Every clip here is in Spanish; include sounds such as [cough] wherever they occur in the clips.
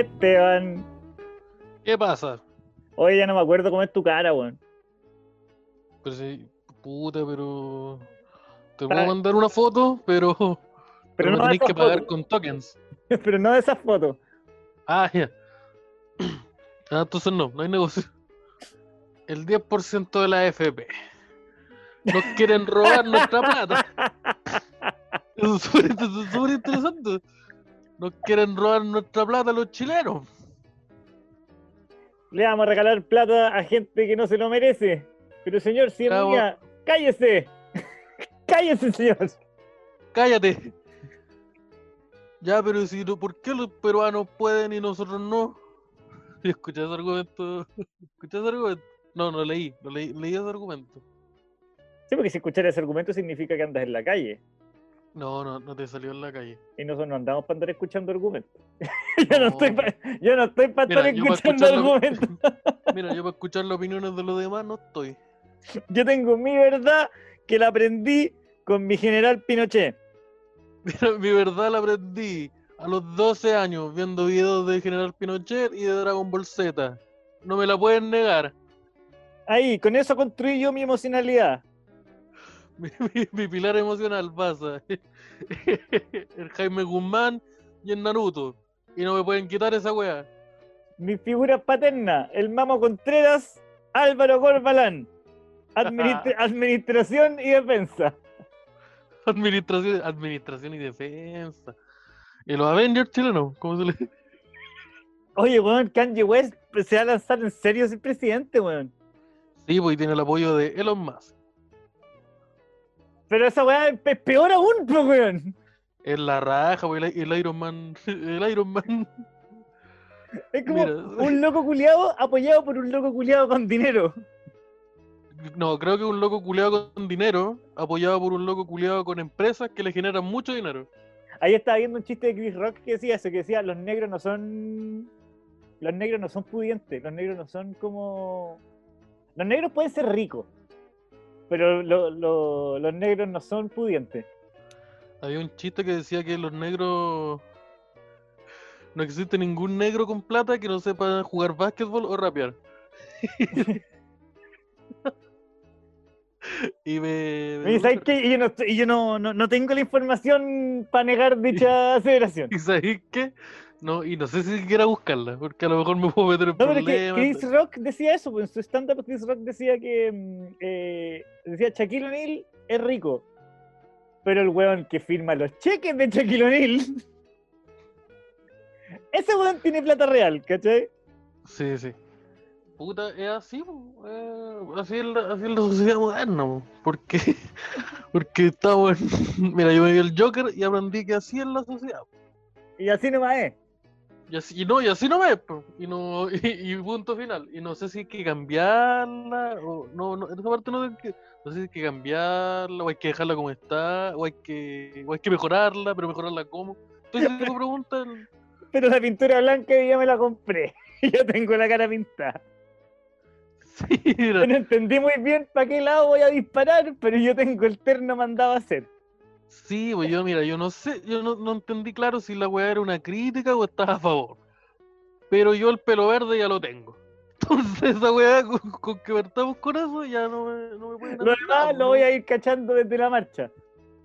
Esteban. ¿Qué pasa? Oye, ya no me acuerdo cómo es tu cara, weón. Pero sí, puta, pero. Te Para- puedo mandar una foto, pero. Pero, Pero me no tenéis que pagar con tokens. [laughs] Pero no de esas fotos. Ah, ya. [clears throat] Ah, entonces no, no hay negocio. El 10% de la AFP. Nos quieren robar nuestra plata. [laughs] Eso es súper interesante. Nos quieren robar nuestra plata los chilenos. Le vamos a regalar plata a gente que no se lo merece. Pero señor, si es mía, cállese. [laughs] cállese, señor. Cállate. Ya, pero si no, ¿por qué los peruanos pueden y nosotros no? [laughs] ¿Escuché ese argumento? [laughs] ¿Escuché ese argumento? No, no leí, no leí, leí ese argumento. Sí, porque si escuchar ese argumento significa que andas en la calle. No, no, no te salió en la calle. Y nosotros no andamos para andar escuchando argumentos. [laughs] yo, no No. estoy pa- yo no estoy para estar escuchando argumentos. [laughs] Mira, yo para escuchar las opiniones de los demás no estoy. Yo tengo mi verdad que la aprendí con mi general Pinochet. Mira, mi verdad la aprendí a los 12 años viendo videos de General Pinochet y de Dragon Ball Z. No me la pueden negar. Ahí, con eso construí yo mi emocionalidad. [laughs] Mi, mi- mi pilar emocional pasa. [laughs] el Jaime Guzmán y el Naruto. Y no me pueden quitar esa wea. Mis figuras paternas, el Mamo Contreras, Álvaro Corbalán. Administra- [laughs] administración y defensa. Administración, administración y defensa. Y los Avengers chilenos, ¿cómo se le Oye, weón, Kanye West se va a lanzar en serio ser presidente, weón. Sí, pues y tiene el apoyo de Elon Musk. Pero esa weá es pe- peor aún, pues, weón. Es la raja, pues el, el Iron Man. [laughs] El Iron Man. Es como Mira. un loco culiado apoyado por un loco culiado con dinero. No, creo que un loco culeado con dinero, apoyado por un loco culeado con empresas que le generan mucho dinero. Ahí estaba viendo un chiste de Chris Rock que decía eso, que decía, los negros no son... Los negros no son pudientes, los negros no son como... Los negros pueden ser ricos, pero lo- lo- los negros no son pudientes. Había un chiste que decía que los negros. No existe ningún negro con plata que no sepa jugar básquetbol o rapear. [laughs] y me. me Y ¿sabes qué? Y yo, no, y yo no, no, no tengo la información para negar [laughs] dicha aseveración. ¿Y sabéis qué? No, y no sé si siquiera buscarla, porque a lo mejor me puedo meter en No, pero que problemas. Chris Rock decía eso, pues en su stand-up Chris Rock decía que mm, eh, decía Shaquille O'Neal es rico, pero el weón que firma los cheques de Shaquille O'Neal, [laughs] ese weón tiene plata real, ¿cachai? Sí, sí. Puta, es así, eh, así, es la, así es la sociedad moderna, po, porque, [laughs] porque estamos [laughs] en... Mira, yo me vi el Joker y aprendí que así es la sociedad. Y así nomás es. Y así, y no, y así no me y no, y, y punto final. Y no sé si hay que cambiarla, o no, no, en esa parte no no sé si hay que cambiarla, o hay que dejarla como está, o hay que, o hay que mejorarla, pero mejorarla cómo. Entonces, [laughs] esa pregunta, el- Pero la pintura blanca ya me la compré. [laughs] Yo tengo la cara pintada. sí, no entendí muy bien para qué lado voy a disparar, pero yo tengo el terno mandado a hacer. Sí, pues yo, mira, yo no sé, yo no, no entendí claro si la weá era una crítica o estaba a favor. Pero yo el pelo verde ya lo tengo. Entonces esa weá, con, con que partamos con eso, ya no me, no me pueden Lo demás pues, lo ¿no? voy a ir cachando desde la marcha.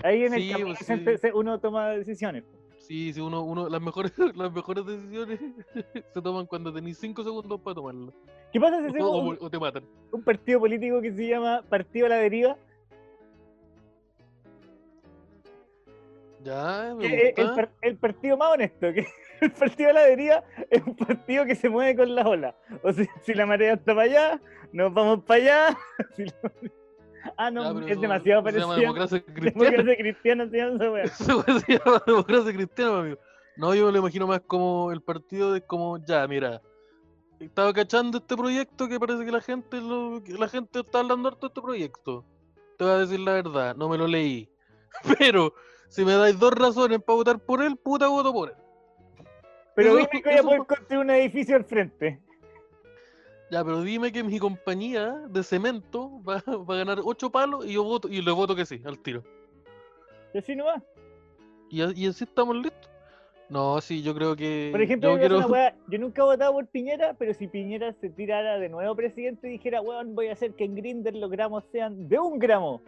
Ahí en el camino pues, sí. uno toma decisiones. Sí, sí, uno, uno, las mejores, [laughs] las mejores decisiones [laughs] se toman cuando tenéis 5 segundos para tomarlas. ¿Qué pasa si hacemos o- un, o te matan. un partido político que se llama Partido a la Deriva? Ya, me el, gusta. par- el partido más honesto, que [laughs] el partido a la deriva es un partido que se mueve con la ola. O sea, [laughs] si la marea está para allá, nos vamos para allá. [laughs] Si la- Ah, no, Ya, es eso- demasiado eso Se llama parecido. democracia cristiana. Democracia cristiana se llama esa se llama democracia cristiana, amigo. No, yo me lo imagino más como el partido de como, ya, mira, estaba cachando este proyecto que parece que la gente lo, que la gente está hablando harto de este proyecto. Te voy a decir la verdad, no me lo leí. Pero si me dais dos razones para votar por él, puta voto por él. Pero dime que voy a poder construir un edificio al frente. Ya, pero dime que mi compañía de cemento va, va a ganar ocho palos y yo voto, y le voto que sí, al tiro. Y así no va. Y, así estamos listos. No, sí, yo creo que. Por ejemplo, yo, yo, quiero- yo nunca he votado por Piñera, pero si Piñera se tirara de nuevo presidente y dijera, weón, voy a hacer que en Grinder los gramos sean de un gramo.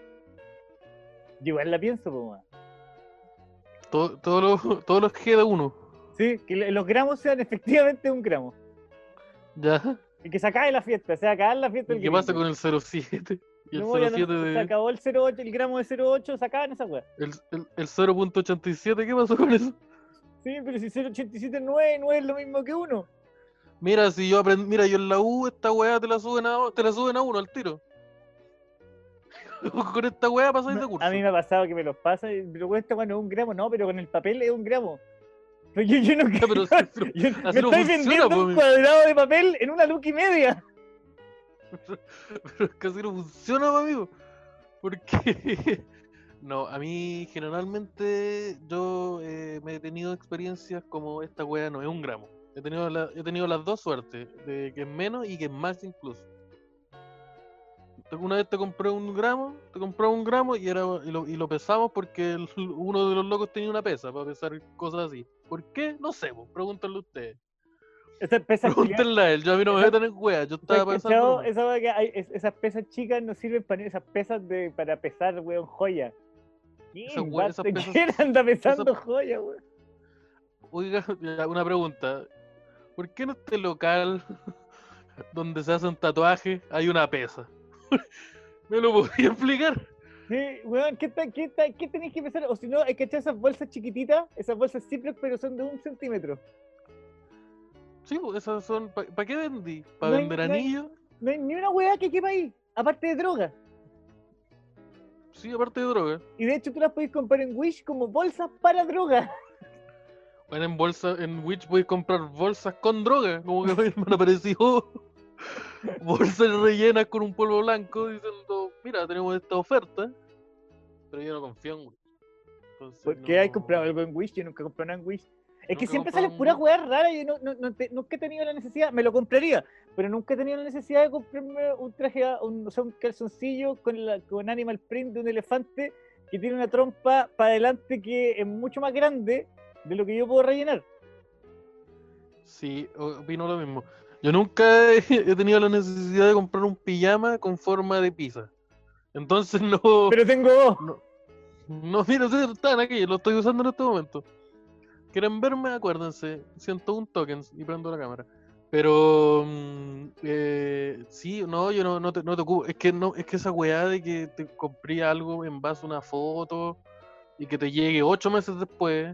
Yo igual la pienso, weón. todo- todos los, [laughs] todos los G de uno. Sí, que lo- los gramos sean efectivamente un gramo. Ya. Y que se acabe la fiesta, se acabe la fiesta ¿Y del ¿Qué pasa con el 07? Y el No, ya no, 07 Se acabó el 08, el gramo de 08, se acaban esas weas. El, el, el 0.87, ¿qué pasó con eso? Sí, pero si 087 es 9, 9 es lo mismo que uno. Mira, si yo aprendí, mira, yo en la U esta weá te la suben a, te la suben a uno al tiro. [laughs] con esta weá pasáis de No, curso. a mí me ha pasado que me los pasa, pero cuesta cuando es un gramo, no, pero con el papel es un gramo. Pero yo, yo no pero, pero- yo- así me estoy funciona, vendiendo po, un cuadrado de papel en una luca y media. [laughs] pero que así no funciona, po, amigo. Porque [laughs] no, a mí generalmente yo eh, me he tenido experiencias como esta weá no es un gramo. He tenido, la- he tenido las dos suertes, de que es menos y que es más incluso. Una vez te compré un gramo, te compré un gramo y, era, y, lo, y lo pesamos porque el- uno de los locos tenía una pesa para pesar cosas así. ¿Por qué? No sé, pues, pregúntenle ustedes. Chicas, Pregúntenle a él, yo a mí no me Esa- metan en weas, yo ¿tú has estaba pensando. esa esas pesas chicas no sirven para esas pesas de, para pesar, weón, joya. ¿Quién, esas pesas- [laughs] ¿Quién anda pesando esas- joya, weón? Oiga, una pregunta. ¿Por qué en este local [laughs] donde se hacen tatuajes hay una pesa? [laughs] ¿Me lo podría explicar? Sí, weón, ¿qué, qué, qué tenéis que pesar? O si no, hay que echar esas bolsas chiquititas, esas bolsas Ziploc, pero son de un centímetro. Sí, pues esas son. ¿Para qué vendí? ¿Para No vender anillos? No hay ni una weá que quepa ahí, aparte de droga. Sí, aparte de droga. Y de hecho tú las podéis comprar en Wish como bolsas para droga. Bueno, en bolsa, en voy a comprar bolsas con droga. Como que [laughs] me han aparecido bolsas rellenas con un polvo blanco diciendo, mira, tenemos esta oferta. Pero yo no confío en Witch. Entonces, ¿Por qué hay comprado algo en Wish? Yo nunca he comprado nada en Wish. Es que siempre salen en puras Wish. weas raras. Yo no, no- no te- nunca he tenido la necesidad, me lo compraría, pero nunca he tenido la necesidad de comprarme un traje, a- un, o sea, un calzoncillo con, la, con animal print de un elefante que tiene una trompa para adelante que es mucho más grande de lo que yo puedo rellenar. Sí, opino lo mismo. Yo nunca [laughs] he tenido la necesidad de comprar un pijama con forma de pizza. Entonces no. Pero tengo dos. No, no mira, están aquí, lo estoy usando en este momento. ¿Quieren verme? Acuérdense, 101 tokens y prendo la cámara. Pero mm, eh, sí, no, yo no, no, te, no te ocupo. Es que no, es que esa weá de que te compré algo en base a una foto y que te llegue ocho meses después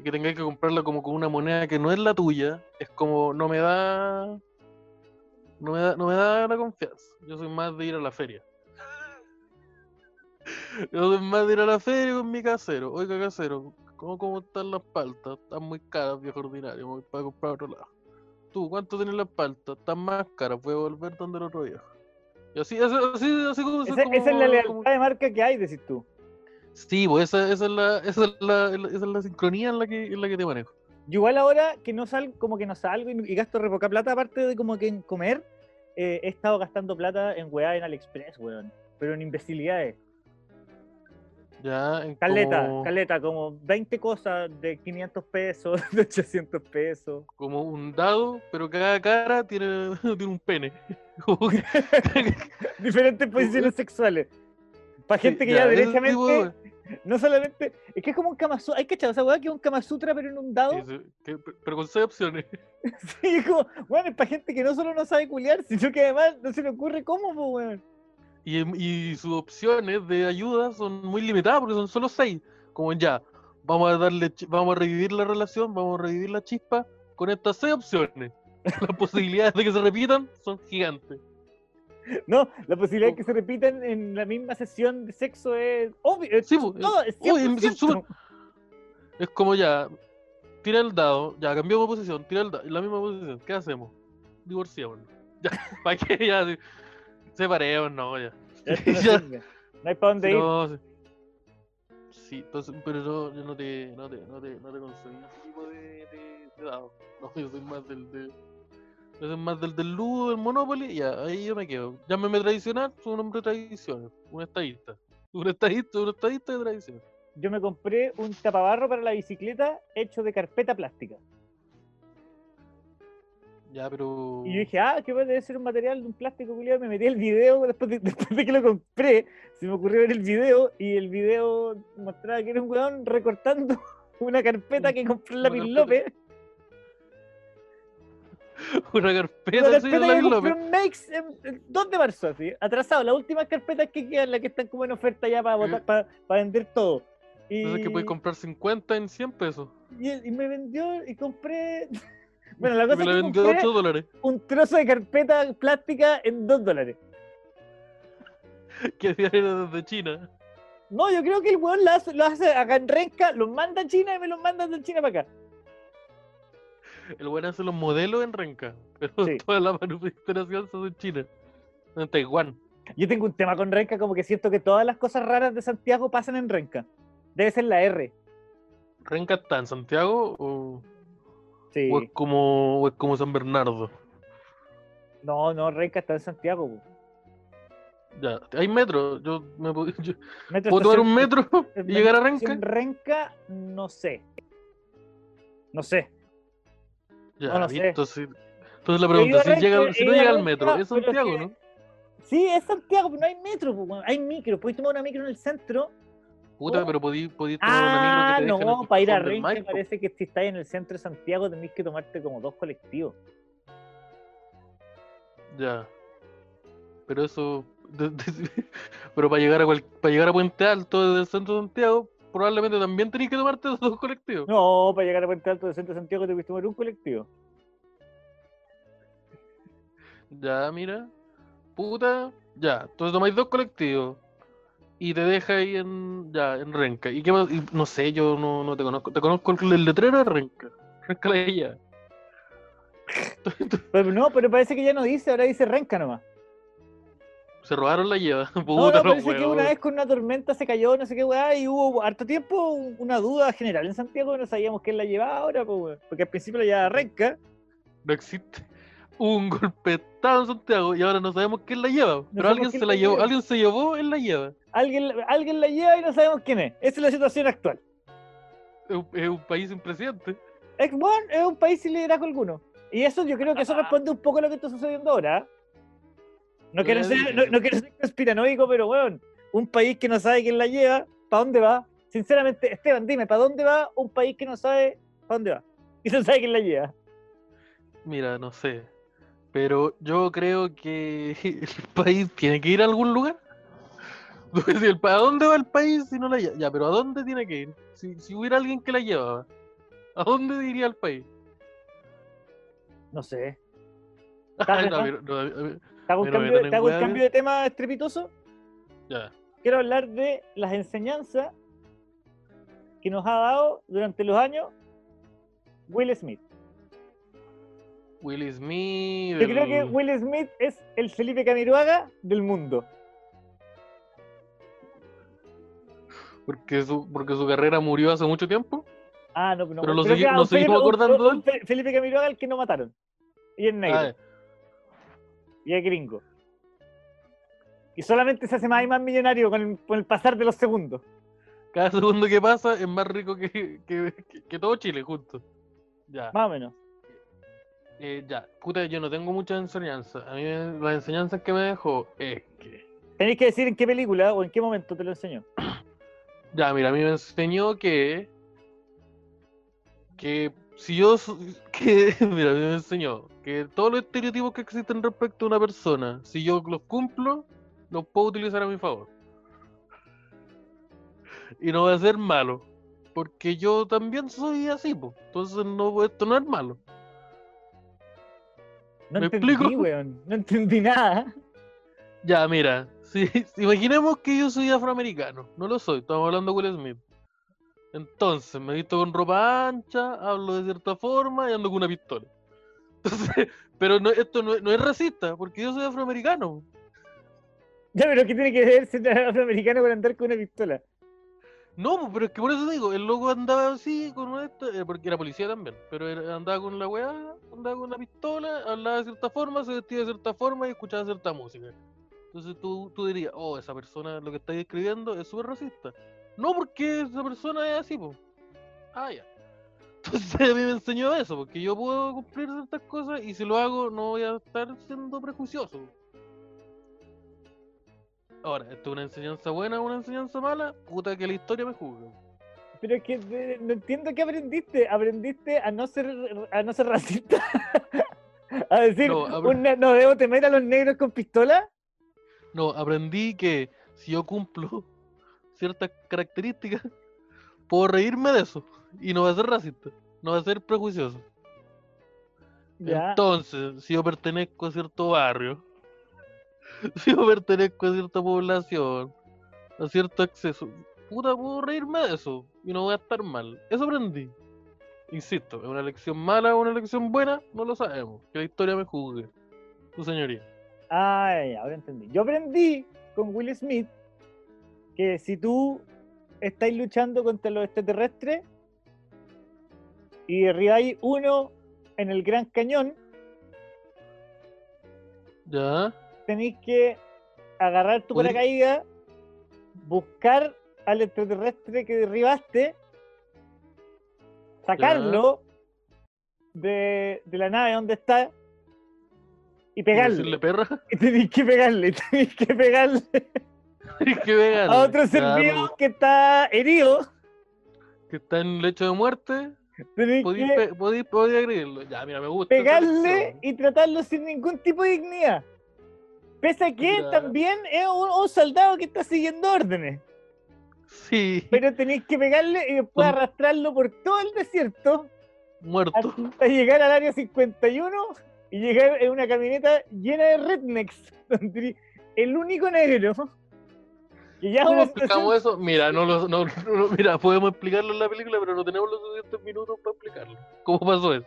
y que tengas que comprarla como con una moneda que no es la tuya, es como no me da. No me da, no me da la confianza. Yo soy más de ir a la feria. Yo soy más de ir a la feria con mi casero. Oiga, casero, ¿cómo, cómo están las paltas? Están muy caras, viejo ordinario. Me voy para comprar a otro lado. Tú, ¿cuánto tienes las paltas? Están más caras. Voy a volver donde el otro viejo. Y así, así, así, así como, Esa, como- esa es la lealtad como- de marca que hay, decís tú. Sí, pues esa, esa, es la, esa, es la, esa es la sincronía en la que, en la que te manejo. Yo igual ahora que no salgo, como que no salgo y, y gasto re poca plata, aparte de como que en comer, eh, he estado gastando plata en weá en AliExpress, weón. Pero en imbecilidades. Ya, Caleta, como, caleta, como 20 cosas de 500 pesos, [laughs] de 800 pesos. como un dado, pero cada cara tiene, [laughs] tiene un pene. [laughs] Como que- Diferentes posiciones sexuales. Para gente que ya, ya, tipo derechamente, no solamente, es que es como un Kama Sutra, hay que echar esa weá que es un Kama Sutra pero en un dado. Que- pero con seis opciones. Sí, es como, bueno, es para gente que no solo no sabe culiar, sino que además no se le ocurre cómo, pues, weón. Y, y sus opciones de ayuda son muy limitadas porque son solo seis. Como ya, vamos a darle, vamos a revivir la relación, vamos a revivir la chispa con estas seis opciones. [laughs] Las posibilidades de que se repitan son gigantes. No, la posibilidad de Oh. que se repitan en la misma sesión de sexo es obvio. es Sí, todo, es oye, 100%. es como ya, tira el dado, ya cambiamos posición, tira el dado, la misma posición, ¿qué hacemos? Divorciémonos. Ya, [laughs] ¿para qué? Ya, sí, separemos, no, ya. No Ya. [laughs] sirve. No hay para dónde ir. No, sí. Sí, entonces, pero no, yo no te, no te, no te, no te concedí ese tipo de, de, de dados. No, yo soy más del de. Yo soy más del del Ludo, del Monopoly, y ya, ahí yo me quedo. Llámeme tradicional, soy un hombre de tradiciones, un estadista. Un estadista, un estadista de tradiciones. yo me compré un tapabarro para la bicicleta hecho de carpeta plástica. Ya, pero. Y yo dije, ah, que debe ser un material de un plástico culiado. Me metí el video después de, [laughs] después de que lo compré. Se me ocurrió ver el video y el video mostraba que era un weón recortando [laughs] una carpeta que compró en carpeta. López. [laughs] Una carpeta, Una carpeta que compré López. en Makes en- el 2 de marzo, así. Atrasado. Las últimas carpetas que quedan, las que están como en oferta ya para, botar- para, para vender todo. Y, Entonces que puedes comprar 50 en 100 pesos. y me vendió y compré. Bueno, la cosa me es que vendió compré 8 dólares. un trozo de carpeta plástica en 2 dólares. Que era desde China. No, yo creo que el weón lo hace, lo hace acá en Renca, los manda a China y me los manda de China para acá. El buen hace los modelos en Renca. Pero Sí. [laughs] toda la manufacturación se hace en China. En Taiwán. Yo tengo un tema con Renca, como que siento que todas las cosas raras de Santiago pasan en Renca. Debe ser la R. ¿Renca está en Santiago o, Sí. o es como, o es como San Bernardo? No, no, Renca está en Santiago. po. Ya, hay metro. Yo me puedo, [laughs] yo- Metro ¿puedo tomar un metro [laughs] y llegar a Renca. Renca, no sé. No sé. Ya, no sé. sí. Entonces la pregunta, si, llega, si no llega al Renca, metro, es Santiago, ¿no? Sí, es Santiago, pero no hay metro. po, weón. Hay micro. Puedes tomar una micro en el centro. Puta, Oh. pero podí, podí tomar una Ah, micro que te en no, para ir a Maipo. parece que si estáis en el centro de Santiago tenéis que tomarte como dos colectivos. Ya. Pero eso. [laughs] pero para llegar a cual- para llegar a Puente Alto desde el centro de Santiago, probablemente también tenéis que tomarte esos dos colectivos. No, para llegar a Puente Alto del centro de Santiago te que tomar un colectivo. Ya, mira. Puta. Ya. Entonces tomáis dos colectivos. Y te deja ahí en. Ya, en Renca. ¿Y qué más? Y no sé, yo no, no te conozco. Te conozco el, letrero de Renca. Renca la ella. [laughs] Pero no, pero parece que ya no dice, ahora dice Renca nomás. Se robaron la lleva. [laughs] Puta, No, parece que una vez con una tormenta se cayó, no sé qué weá, y hubo harto tiempo una duda general en Santiago no sabíamos quién la llevaba ahora, pues, porque al principio la llevaba Renca. No existe. Hubo un [laughs] golpe en Santiago y ahora no sabemos quién la lleva. Pero alguien se la llevó, lleva. alguien se llevó, él la lleva. Alguien, alguien la lleva y no sabemos quién es. Esa es la situación actual. Es un, es un país sin presidente. Es, bueno, es un país sin liderazgo alguno. Y eso yo creo que eso responde un poco a lo que está sucediendo ahora. No quiero Ya, ser, no, no quiero ser conspiranoico, pero weón, un país que no sabe quién la lleva, ¿para dónde va? Sinceramente, Esteban, dime, ¿para dónde va un país que no sabe para dónde va? Y no sabe quién la lleva. Mira, no sé. Pero yo creo que [laughs] el país tiene que ir a algún lugar. [laughs] Pa- ¿A dónde va el país si no la lleva? Ya, pero ¿a dónde tiene que ir? Si, si hubiera alguien que la llevaba, ¿a dónde iría el país? No sé. [laughs] ¿Te hago un, cambio de tema estrepitoso? ya. Quiero hablar de las enseñanzas que nos ha dado durante los años Will Smith. Will Smith. Yo creo que Will Smith es el Felipe Camiroaga del mundo. porque, su, porque su carrera murió hace mucho tiempo. Ah, no, no. Pero lo segui- nos un seguimos un- acordando un Fe- Felipe Camiroaga el que no mataron. Y es negro. Ah, Y es gringo. Y solamente se hace más y más millonario con el, con el pasar de los segundos. cada segundo que pasa es más rico que, que, que- que todo Chile junto. Ya. Más o menos. Eh, ya, puta, yo no tengo muchas enseñanzas. A mí las enseñanzas que me dejó es que. Tenéis que decir en qué película o en qué momento te lo enseñó. Ya, mira, a mí me enseñó que. Que si yo. [laughs] Que, mira, a mí me enseñó que todos los estereotipos que existen respecto a una persona, si yo los cumplo, los puedo utilizar a mi favor. Y no va a ser malo. Porque yo también soy así, pues. Entonces no, esto no es malo. No ¿Me entendí, explico? weón. No entendí nada. Ya, mira, si, [laughs] si imaginemos que yo soy afroamericano, no lo soy, estamos hablando de Will Smith. Entonces, me visto con ropa ancha, hablo de cierta forma y ando con una pistola. [laughs] Entonces, pero no, esto no, es- no es racista, porque yo soy afroamericano. Ya, pero ¿qué tiene que ver ser afroamericano con andar con una pistola? No, pues, pero es que por eso digo, el loco andaba así con una esta- eh, porque era policía también, pero andaba con la weá, andaba con una pistola, hablaba de cierta forma, se vestía de cierta forma y escuchaba cierta música. Entonces tú, tú dirías, oh, esa persona lo que está describiendo es súper racista. No, porque esa persona es así, po. Ah, ya. [laughs] Entonces a mí me enseñó eso, porque yo puedo cumplir ciertas cosas y si lo hago no voy a estar siendo prejuicioso. Ahora, ¿esto es una enseñanza buena o una enseñanza mala? Puta que la historia me juzga. Pero es que eh, no entiendo qué aprendiste. Aprendiste a no ser, a no ser racista. [laughs] a decir, No, no debo temer a los negros con pistola. No, aprendí que si yo cumplo [laughs] ciertas características, puedo reírme de eso y no va a ser racista, no va a ser prejuicioso. Ya. Entonces, si yo pertenezco a cierto barrio, [laughs] si yo pertenezco a cierta población, a cierto acceso, puta, puedo reírme de eso y no voy a estar mal. Eso aprendí. Insisto, ¿es una lección mala o una lección buena? No lo sabemos. Que la historia me juzgue. Tu señoría. Ah, ya, ahora entendí. Yo aprendí con Will Smith que si tú estás luchando contra los extraterrestres y derribáis uno en el Gran Cañón, ¿Ya? Tenéis que agarrar tu paracaídas, buscar al extraterrestre que derribaste, sacarlo de, de la nave donde está y ¿Y pegarle. decirle perra? [laughs] Y tenéis que pegarle, tenéis que pegarle [laughs] que pegarle. a otro ser pues, vivo que está herido. Que está en lecho de muerte. Tenéis Podéis que podéis- podéis agredirlo. Ya, mira, me gusta. pegarle y tratarlo sin ningún tipo de dignidad. Pese a que también es un, un soldado que está siguiendo órdenes. Sí, Pero tenéis que pegarle y después arrastrarlo por todo el desierto muerto. hasta llegar al área 51 y llegar en una camioneta llena de rednecks. [laughs] El único negro. Que ya ¿Cómo explicamos eso? Mira, no lo, no, no- mira, podemos explicarlo en la película, pero no tenemos los suficientes minutos para explicarlo. ¿Cómo pasó eso?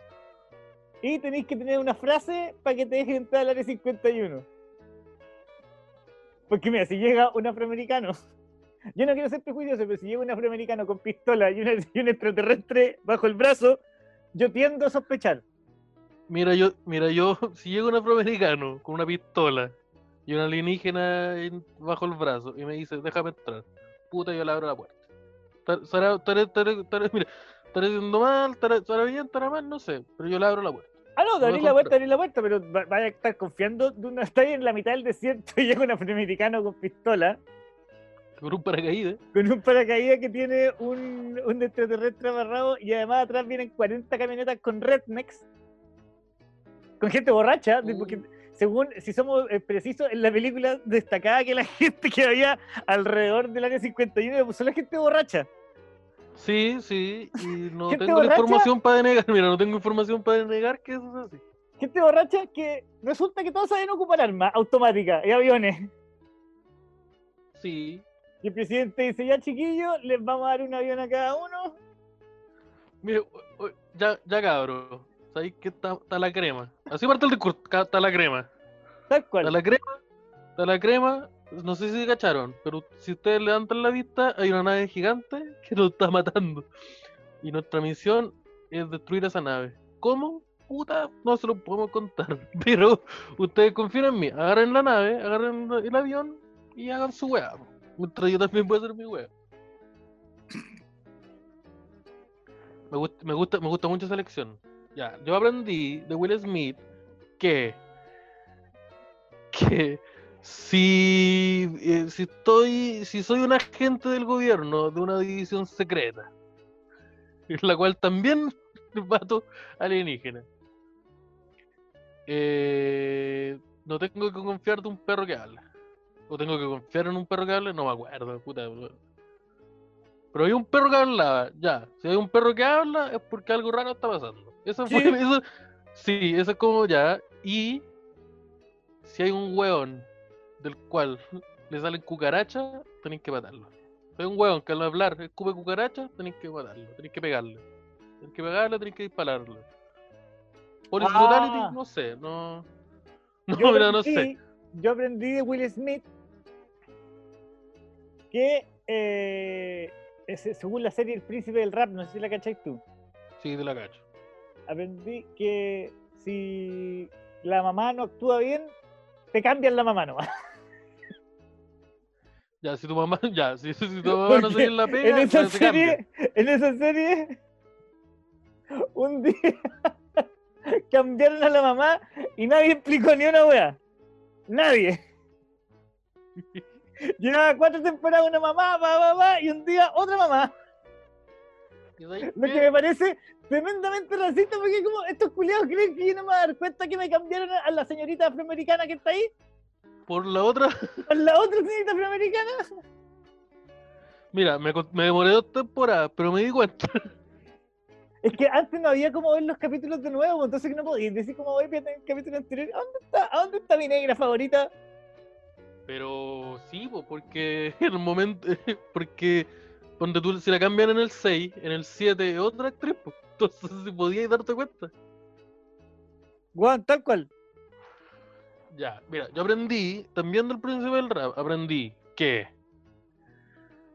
Y tenéis que tener una frase para que te dejen entrar al área 51. Porque mira, si llega un afroamericano, yo no quiero ser prejuicioso, pero si llega un afroamericano con pistola y, un extraterrestre bajo el brazo, yo tiendo a sospechar. Mira, yo, mira, yo, si llega un afroamericano con una pistola y un alienígena en- bajo el brazo y me dice, déjame entrar, puta, yo le abro la puerta. Tar- Estará, mira, estaré haciendo mal, estará, estará bien, estará mal, no sé, pero yo le abro la puerta. Ah, no, No abrí dejo la puerta, entrar. abrí la puerta, pero va- vaya a estar confiando de una está ahí en la mitad del desierto y [laughs] llega un afroamericano con pistola, Con un paracaídas. con un paracaídas que tiene un, un extraterrestre amarrado y además atrás vienen 40 camionetas con rednecks, con gente borracha, de- porque Uh. según, si somos eh, precisos, en la película destacaba que la [laughs] gente que había alrededor del área 51 puso la gente borracha. Sí, sí, y no ¿Gente tengo borracha? información para denegar, [laughs] mira, no tengo información para denegar que eso es así. Gente borracha que resulta que todos saben ocupar armas automáticas y aviones. Sí, Y el presidente dice, ya chiquillos, les vamos a dar un avión a cada uno. Mire, ya, ya cabro, sabéis que está, está la crema. Así parte el discurso, está la crema. Tal Está cual. la crema, está la crema, no sé si cacharon, pero si ustedes levantan la vista, hay una nave gigante [laughs] que nos está matando. Y nuestra misión es destruir esa nave. ¿Cómo? Puta, no se lo podemos contar. [laughs] Pero ustedes confían en mí. Agarren la nave, agarren el avión y hagan su weá. Mientras yo también a hacer mi weá. Me gusta, me gusta, me gusta mucho esa lección. Ya, yo aprendí de Will Smith que que si, eh, si estoy, si soy un agente del gobierno de una división secreta, en la cual también [laughs] mato alienígenas, eh, no tengo que confiar de un perro que habla. O tengo que confiar en un perro que habla, no me acuerdo, puta. Pero hay un perro que hablaba, ya. Si hay un perro que habla, es porque algo raro está pasando. Eso fue, Sí. [laughs] eso, sí, eso es como ya. Y si hay un hueón del cual le salen cucarachas, tenéis que matarlo. Hay un hueón que al hablar escupe cucarachas, tenéis que matarlo, tenéis que pegarle. Tenéis que pegarle, tenéis que dispararle. Police Ah. brutality, no sé, no. [laughs] No, Yo mira, no aprendí- sé. Yo aprendí de Will Smith que, eh, según la serie El Príncipe del Rap, no sé si la cacháis tú, Sí, te la cacho. aprendí que si la mamá no actúa bien, te cambian la mamá nomás. [laughs] Ya, si tu mamá, [laughs] ya, si, si tu mamá no se en la pega, en esa pues, cambia. serie, en esa serie, un día [laughs] cambiaron a la mamá y nadie explicó ni una wea. Nadie. [laughs] Llevaba cuatro temporadas una mamá, pa, pa, y un día otra mamá. ¿Y sabes Lo que me parece tremendamente racista porque como estos culiados creen que yo no me voy a dar cuenta que me cambiaron a la señorita afroamericana que está ahí Por la otra, [laughs] por la otra señorita afroamericana. mira, me, demoré dos temporadas, pero me di cuenta. [laughs] Es que antes no había como ver los capítulos de nuevo, entonces que no podías decir como voy ver el capítulo anterior. ¿A dónde está, ¿A dónde está mi negra favorita? Pero sí, po, porque [laughs] en el momento, porque donde tú, si la cambian en el 6, en el 7 es otra actriz, entonces si podías darte cuenta. Juan, tal cual. Ya, mira, yo aprendí, también del príncipe del rap, aprendí que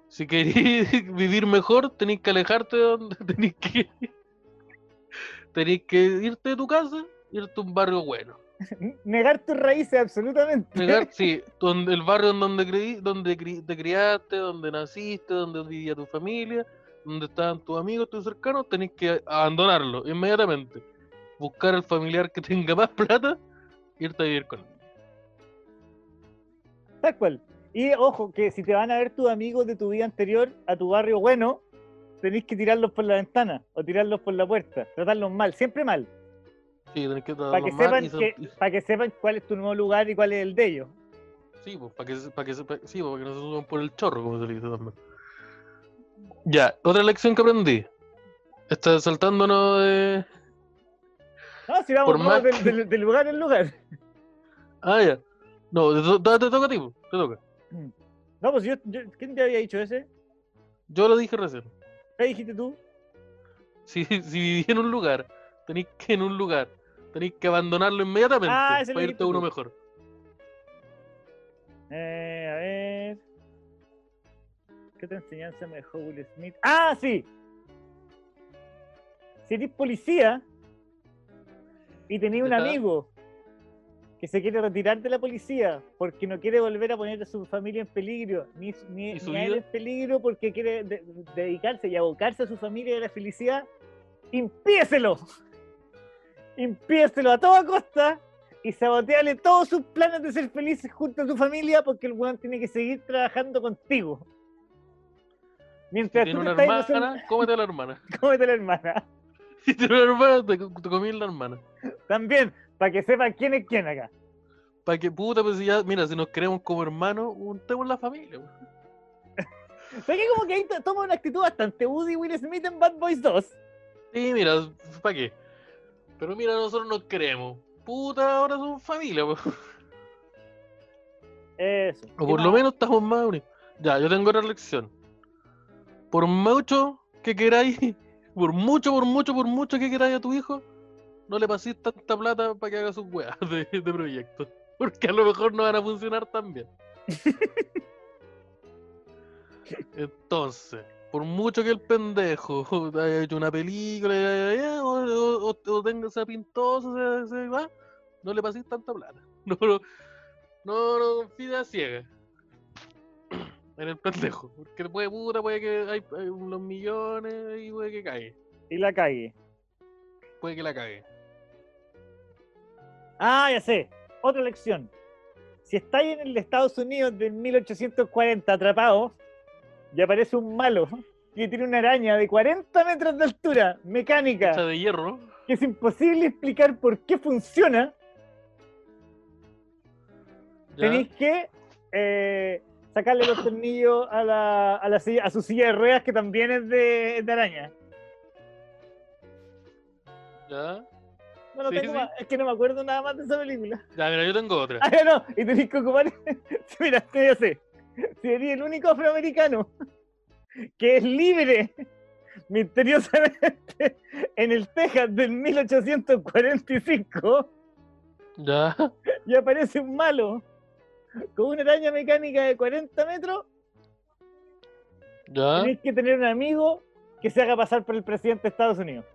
si queréis [laughs] vivir mejor, tenéis que alejarte de donde [laughs] tenéis que tenéis que irte de tu casa, irte a un barrio bueno. [laughs] Negar tus raíces, absolutamente. Negar, sí, donde, el barrio en donde creí, donde cri- te criaste, donde naciste, donde vivía tu familia, donde estaban tus amigos, tus cercanos, tenés que abandonarlo inmediatamente. Buscar al familiar que tenga más plata, irte a vivir con él. Tal cual. Y ojo, que si te van a ver tus amigos de tu vida anterior a tu barrio bueno, tenés que tirarlos por la ventana o tirarlos por la puerta. Tratarlos mal, siempre mal. Sí, tenés que Para que, sepan que, para que sepan cuál es tu nuevo lugar y cuál es el de ellos. Sí, pues, para que, se- pa' que, se- pa- sí, para que no se suban por el chorro, como se le dice también. Ya, otra lección que aprendí. Está saltándonos de. No, si vamos, vamos más del, del- del lugar en lugar. Ah, ya. No, te, to- te toca a ti, te toca. No, pues yo, yo- ¿quién te había dicho ese? Yo lo dije recién. ¿Qué dijiste tú? Si, si viví en un lugar, tenéis que en un lugar, tenéis que abandonarlo inmediatamente Ah, para irte a uno tú. mejor. Eh, a ver. ¿Qué otra enseñanza me dejó Will Smith? ¡Ah, sí! Si eres policía y tenés un amigo que se quiere retirar de la policía porque no quiere volver a poner a su familia en peligro, ni, ni, ¿Y su ni a él en peligro porque quiere de- dedicarse y abocarse a su familia y a la felicidad, impíeselo. Impíeselo a toda costa y saboteale todos sus planes de ser felices junto a tu familia porque el weón tiene que seguir trabajando contigo. Si Mientras tiene tú una estás hermana, cómete a la hermana. [laughs] cómete la hermana. [laughs] Si tiene una hermana, te, te comí la hermana. También, para que sepan quién es quién acá. Para que puta, pues si ya, mira, si nos queremos como hermanos, juntemos la familia. pues. [laughs] po. ¿Sabes que como que ahí to- toma una actitud bastante Woody Will Smith en Bad Boys 2? Sí, mira, ¿para qué? Pero mira, nosotros nos queremos. Puta, ahora somos familia. po. Eso. O ¿Qué por lo menos estamos más unidos. Ya, yo tengo otra lección. Por mucho que queráis, [laughs] por mucho, por mucho, por mucho que queráis a tu hijo, no le paséis tanta plata para que haga sus weas de, de proyectos. [laughs] Porque a lo mejor no van a funcionar tan bien. [laughs] Entonces, por mucho que el pendejo [laughs] haya hecho una película o, o- o- tenga esa pintosa, se, va, no le paséis tanta plata. No, no, no, no confíe a ciega [clears throat] en el pendejo. Porque puede puta, puede que hay, hay unos millones y puede que cague. Y la cague. Puede que la cague. Ah, ya sé. Otra lección. Si estáis en el Estados Unidos de 1840 atrapado y aparece un malo que tiene una araña de 40 metros de altura, mecánica, Hecha de hierro. que es imposible explicar por qué funciona, ¿ya? tenéis que eh, sacarle los tornillos a, la, a, la silla- a su silla de ruedas que también es de, es de araña. ¿Ya? No lo Sí, tengo sí. más, es que no me acuerdo nada más de esa película. Ya, [laughs] mira, yo tengo otra. Ah, no, y tenéis que ocupar. [laughs] Mira, te ya sé. Sería el único afroamericano [laughs] que es libre misteriosamente en el Texas del 1845 Ya. y aparece un malo con una araña mecánica de 40 metros. Ya. Tenéis que tener un amigo que se haga pasar por el presidente de Estados Unidos.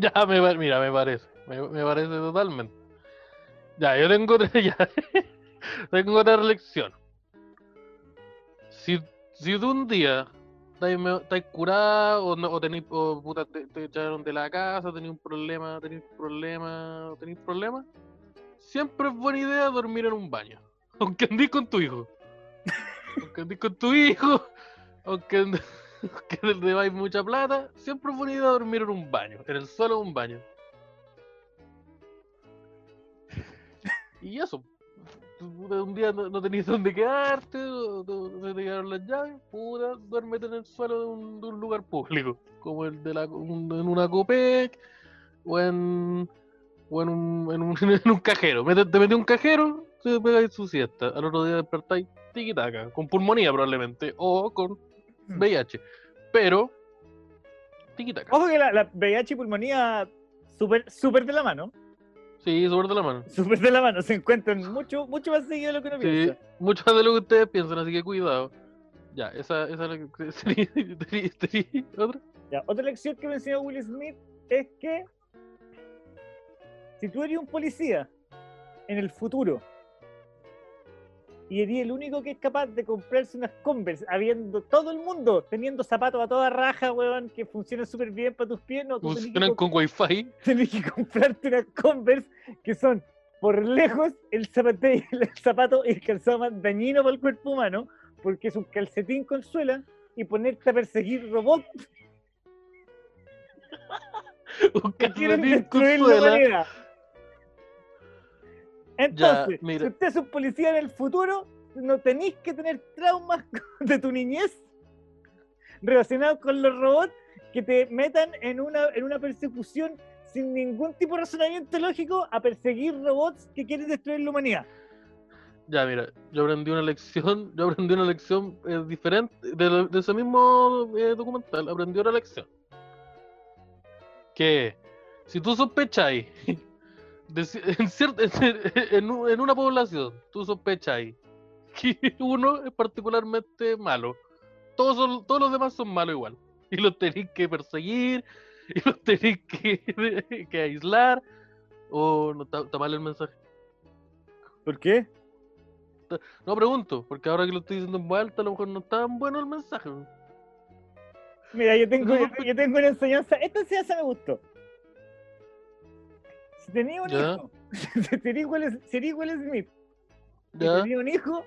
[laughs] Ya, me, mira, me parece. Me, parece totalmente. Ya, yo tengo otra, [laughs] ya. tengo otra lección. Si, si tú un día estáis curado o, no, o, tenís, o puta, te, te echaron de la casa, tenéis un problema, tenéis problema, tenéis problema, siempre es buena idea dormir en un baño. [laughs] Aunque andís con tu hijo. Aunque andís con tu hijo, aunque, and- [laughs] aunque le debáis mucha plata, siempre es idea dormir en un baño, en el suelo de un baño. [laughs] Y eso. Un día no, no tenías dónde quedarte, o no- se te quedaron las llaves, puta, duérmete en el suelo de un, de un lugar público, como el de la, un- en una Copec, o en, o en, un, en, un, [laughs] en un cajero. Mete- te metí en un cajero, te pegáis su siesta. Al otro día despertáis tiquitaca, con pulmonía probablemente, o con VIH. Pero, tiquitaca. Ojo que la, la VIH y pulmonía súper súper de la mano. Sí, sobre de la mano. Súper de la mano. Se encuentran mucho, mucho más seguido de lo que uno Sí, piensa. mucho más de lo que ustedes piensan, así que cuidado. Ya, esa, esa es la que [laughs] sería, sería- sería otra. Ya, otra lección que me enseñó Will Smith es que si tú eres un policía en el futuro y eres el único que es capaz de comprarse unas Converse, habiendo todo el mundo teniendo zapatos a toda raja, weón, que funcionan súper bien para tus pies, no, Funcionan co- con wifi. [laughs] tenés que comprarte unas Converse que son por lejos el, zapate- el zapato y el calzado más dañino para el cuerpo humano, porque es un calcetín con suela y ponerte a perseguir robots [laughs] Un que quieren calcetín con destruir la humanidad. Entonces, mira. si usted es un policía en el futuro, no tenéis que tener traumas [laughs] de tu niñez relacionados con los robots que te metan en una, en una persecución sin ningún tipo de razonamiento lógico a perseguir robots que quieren destruir la humanidad. Ya, mira, yo aprendí una lección, [laughs] yo aprendí una lección eh, diferente, de ese mismo eh, documental, aprendí una lección. Que si tú sospecháis, de [laughs] en, cier- en, un- [laughs] en una población, tú sospecháis que [laughs] uno es particularmente malo, todos, son- todos los demás son malos igual, y los tenéis que perseguir, y los tenéis que, que aislar, o no está mal el mensaje. ¿Por qué? No pregunto, porque ahora que lo estoy diciendo en voz alta, a lo mejor no está tan bueno el mensaje. Mira, yo tengo, yo tengo una enseñanza. Esta enseñanza me gustó. Si tenía un Ya. hijo, [laughs] si eres Will Smith tenía un hijo,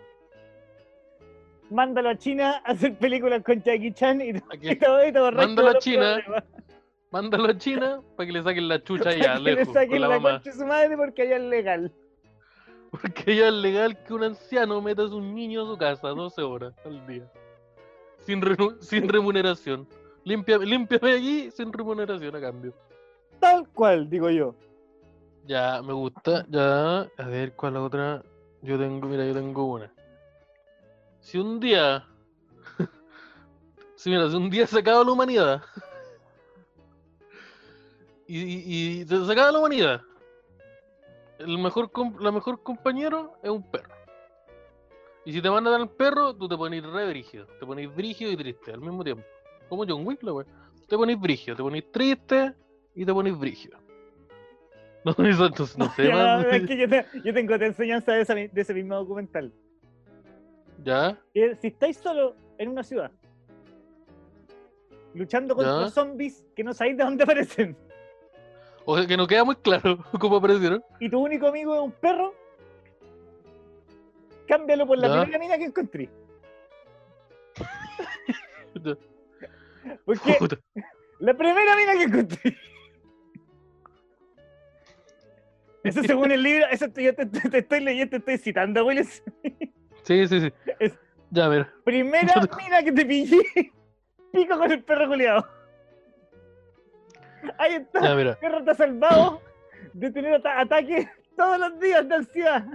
mándalo a China a hacer películas con Jackie Chan y, borras Mándalo a China, problemas. Mándalo a China para que le saquen la chucha [laughs] Para allá, que le lejos, saquen con la la mamá. de su madre porque allá es legal. Porque ya es legal que un anciano meta a su niño a su casa 12 horas al día. Sin, sin remuneración. Limpia, límpiame allí sin remuneración a cambio. Tal cual, digo yo. Ya, me gusta. Ya, a ver cuál otra. Yo tengo, mira, yo tengo una. Si un día. [laughs] si mira, si un día se acaba la humanidad. [laughs] y, y, y se acaba la humanidad. El mejor la mejor compañero es un perro. Y si te mandan al perro, tú te pones re brígido. Te pones brígido y triste al mismo tiempo. Como John Wick, wea. Te pones brígido, te pones triste y te pones brígido. [laughs] No, eso no, no sé, Ya, es que yo, te- yo tengo otra enseñanza de, esa de ese mismo documental. ¿Ya? Si estáis solo en una ciudad, luchando contra Ya. zombies que no sabéis de dónde aparecen, O sea, que no queda muy claro [laughs] cómo aparecieron. y tu único amigo es un perro, cámbialo por la Ya. primera mina que encontré. [laughs] Porque Puta. la primera mina que encontré. Eso según el libro, eso te- yo te, te- te estoy leyendo, te estoy citando, Will. Smith. Sí, sí, sí. Es- Ya, mira. Primera Yo mina que te pillé, pico con el perro culiado. Ahí está. Ya, mira. El perro está salvado de tener ata- ataques todos los días de ansiedad.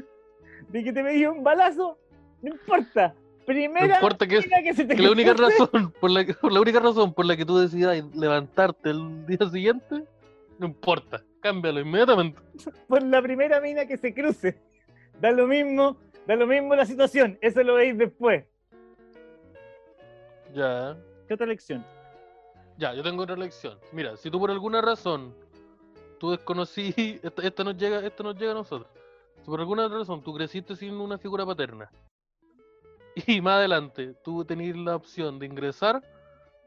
De que te me dio un balazo, no importa. Primera No importa que, mina que se te que la única razón, por la, por la única razón por la que tú decidas levantarte el día siguiente, no importa. Cámbialo inmediatamente. [laughs] por la primera mina que se cruce. Da lo mismo, da lo mismo la situación. Eso lo veis después. Ya. ¿Qué otra lección? Ya, yo tengo otra lección. Mira, si tú por alguna razón tú desconocí, [laughs] esta, esta nos llega, esta nos llega a nosotros. Si por alguna razón tú creciste sin una figura paterna [laughs] y más adelante tú tenés la opción de ingresar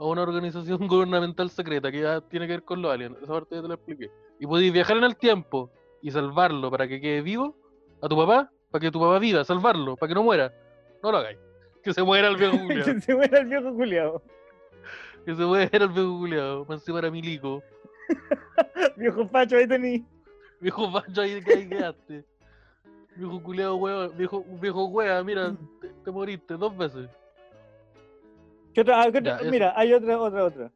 a una organización [laughs] gubernamental secreta que ya tiene que ver con los aliens. Esa parte ya te la expliqué. Y podéis viajar en el tiempo y salvarlo para que quede vivo a tu papá, para que tu papá viva, salvarlo, para que no muera. No lo hagáis. [laughs] Que se muera el viejo culiao. [laughs] que se muera el viejo culiao. que se muera el viejo culiao. Más encima era milico. Viejo facho, ahí tení. Viejo facho ahí que ahí quedaste. Viejo culiao, weón. Viejo, viejo wea, mira, te, te moriste dos veces. ¿Qué otra? Ah, ¿qué otra? Ya, eso. Mira, hay otra, otra, otra.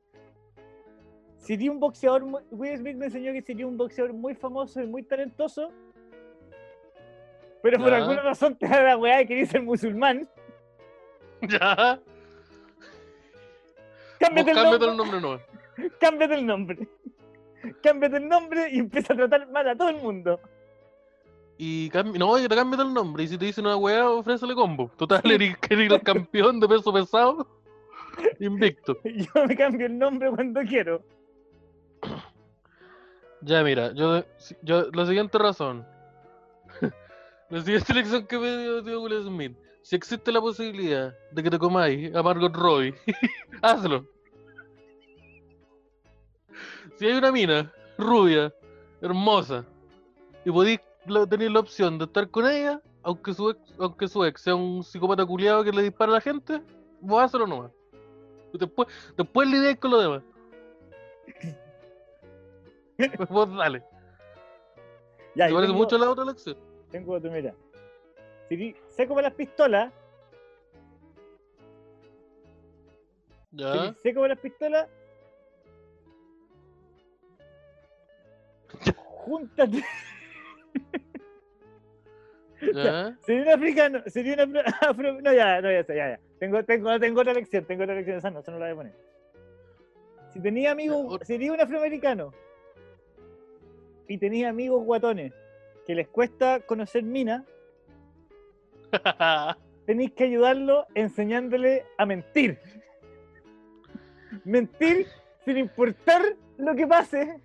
Sería un boxeador. muy- Will Smith me enseñó que sería un boxeador muy famoso y muy talentoso. Pero por Ya. alguna razón te da la weá de que dice el musulmán. [laughs] Ya. Cámbiate el, cámbiate nombre, el nombre no. [laughs] cámbiate el nombre. [laughs] Cámbiate el nombre y empieza a tratar mal a todo el mundo. Y no, y te cámbiate el nombre. Y si te dicen una weá, ofrécele combo. Total, eres, eres el campeón de peso pesado. Invicto. [laughs] Yo me cambio el nombre cuando quiero. Ya, mira, yo, yo la siguiente razón. [laughs] la siguiente lección que me dio, dio Will Smith. Si existe la posibilidad de que te comáis a Margot Robbie, [laughs] hazlo. Si hay una mina rubia, hermosa, y podéis tener la opción de estar con ella, aunque su ex, aunque su ex sea un psicópata culiado que le dispara a la gente, vos hazlo nomás. Después, después lidiáis con lo demás. [laughs] vos dale. Ya, ¿Te parece tengo- mucho la otra lección? Tengo otro, mira. Si como las pistolas, si Ya. sé como las pistolas, júntate. [laughs] Ya. Sería un africano, sería un [laughs] afro, no ya, no ya ya, ya. Tengo, tengo, tengo otra lección, tengo otra lección, esa no, esa no la voy a poner. Si tenía amigos, ot- sería un afroamericano y tenía amigos guatones que les cuesta conocer mina, [laughs] tenéis que ayudarlo enseñándole a mentir. Mentir sin importar lo que pase,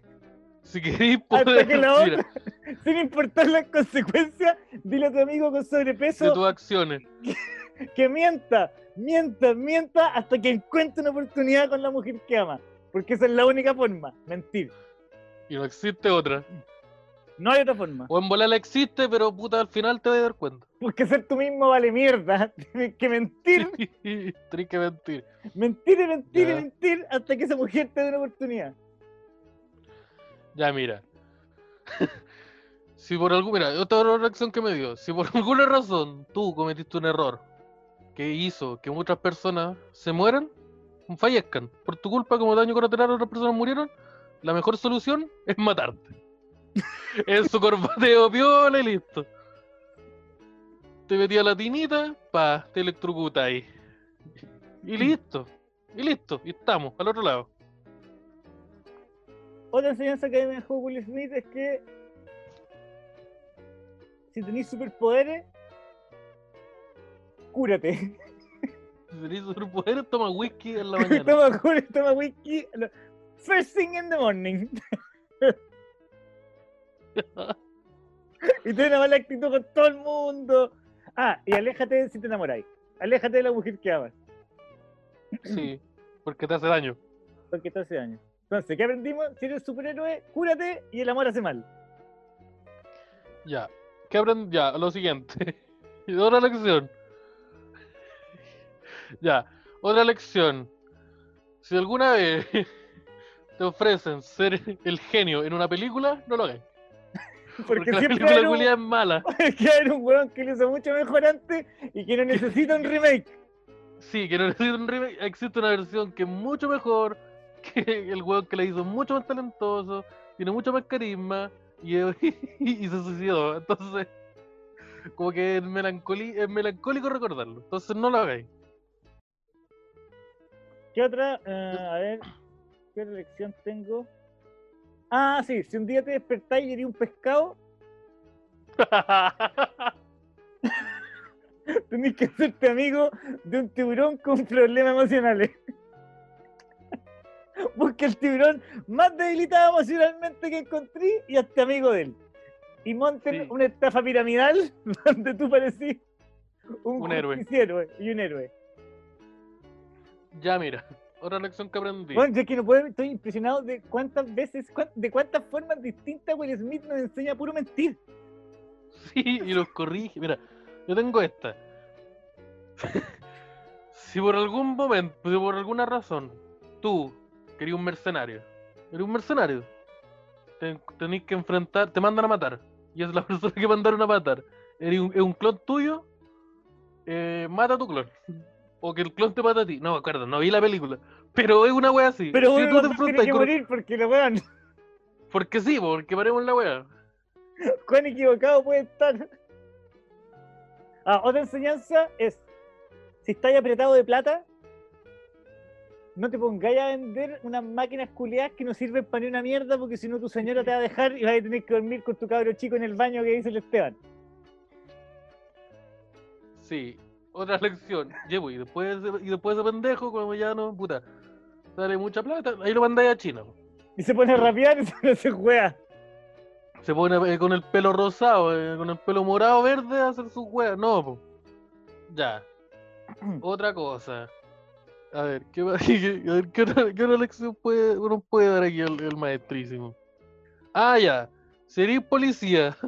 si queréis hasta poder que la otra, sin importar las consecuencias, dile a tu amigo con de sobrepeso tus acciones. que [laughs] mienta, mienta, mienta hasta que encuentre una oportunidad con la mujer que ama. Porque esa es la única forma, mentir. Y no existe otra. No hay otra forma. O en volar existe, pero puta, al final te vas a dar cuenta. Porque ser tú mismo vale mierda. [laughs] Tienes que mentir, [laughs] Tienes que mentir. mentir y mentir Ya. y mentir hasta que esa mujer te dé una oportunidad. Ya, mira. [laughs] si por alguna. Mira, otra reacción que me dio. Si por alguna razón tú cometiste un error que hizo que muchas personas se mueran, fallezcan, por tu culpa, como daño colateral, otras personas murieron, la mejor solución es matarte. [laughs] en su corbateo piola y listo. Te metí a la tinita, pa, te electrocuta ahí. Y listo. Y listo. Y estamos, al otro lado. Otra enseñanza que me dejó Will Smith es que si tenéis superpoderes, cúrate. Si tenés superpoderes, toma whisky en la [laughs] mañana. toma, whisky. First thing in the morning. [laughs] y ten una mala actitud con todo el mundo. Ah, y aléjate si te enamoráis. Aléjate de la mujer que amas, Sí, porque te hace daño. porque te hace daño. Entonces, ¿qué aprendimos? Si eres superhéroe, cúrate y el amor hace mal. Ya. ¿Qué aprendí? Ya, lo siguiente. [laughs] Y otra lección. [laughs] Ya, otra lección. Si alguna vez [laughs] te ofrecen ser el genio en una película, no lo hagas. [laughs] Porque, Porque la siempre película un, es mala. que hay un weón que lo hizo mucho mejor antes y que no necesita un remake. Sí, que no necesita un remake. Existe una versión que es mucho mejor, que el weón que la hizo mucho más talentoso, tiene mucho más carisma y, y se suicidó. Entonces, como que es, es melancólico recordarlo. Entonces no lo hagáis. ¿Qué otra? Eh, a ver, ¿qué lección tengo? Ah, sí, si un día te despertáis y eres un pescado, [laughs] tenés que hacerte amigo de un tiburón con problemas emocionales. [laughs] Busca el tiburón más debilitado emocionalmente que encontré y hazte amigo de él. Y monten Sí. una estafa piramidal [laughs] donde tú parecís Un, Un héroe. y un héroe. Ya, mira. [laughs] Otra lección que aprendí. Bueno, yo es que no puedo, estoy impresionado de cuántas veces, de cuántas formas distintas Will Smith nos enseña a puro mentir. [laughs] Sí, y los corrige. Mira, yo tengo esta. [laughs] si por algún momento, si por alguna razón, tú querías un mercenario, eres un mercenario, te, tenés que enfrentar, te mandan a matar, y es la persona que mandaron a matar, eres un, es un clon tuyo, eh, mata a tu clon. O que el clon te mata a ti. No me acuerdo, no vi la película. Pero es una wea así. Pero si uno no te tiene que con- morir porque lo weón, Porque sí, porque paremos la wea. [laughs] cuán equivocado puede estar. Ah, otra enseñanza es, si estáis apretado de plata, no te pongáis a vender unas máquinas culiadas que no sirven para ni una mierda porque si no tu señora te va a dejar y vas a tener que dormir con tu cabro chico en el baño que dice el Esteban. Sí, otra lección. Llevo, y después, de- y después de pendejo, como ya no, puta, sale mucha plata, ahí lo mandáis a China. po. Y se pone a rapear y [laughs] se, se juega. Se pone eh, con el pelo rosado, eh, con el pelo morado verde a hacer sus weas. No, po. Ya. [clears throat] Otra cosa. A ver, [laughs] ¿qué, a ver, ¿qué otra, qué otra lección puede, uno puede dar aquí el, el maestrísimo? Ah, ya. Sería policía. [laughs]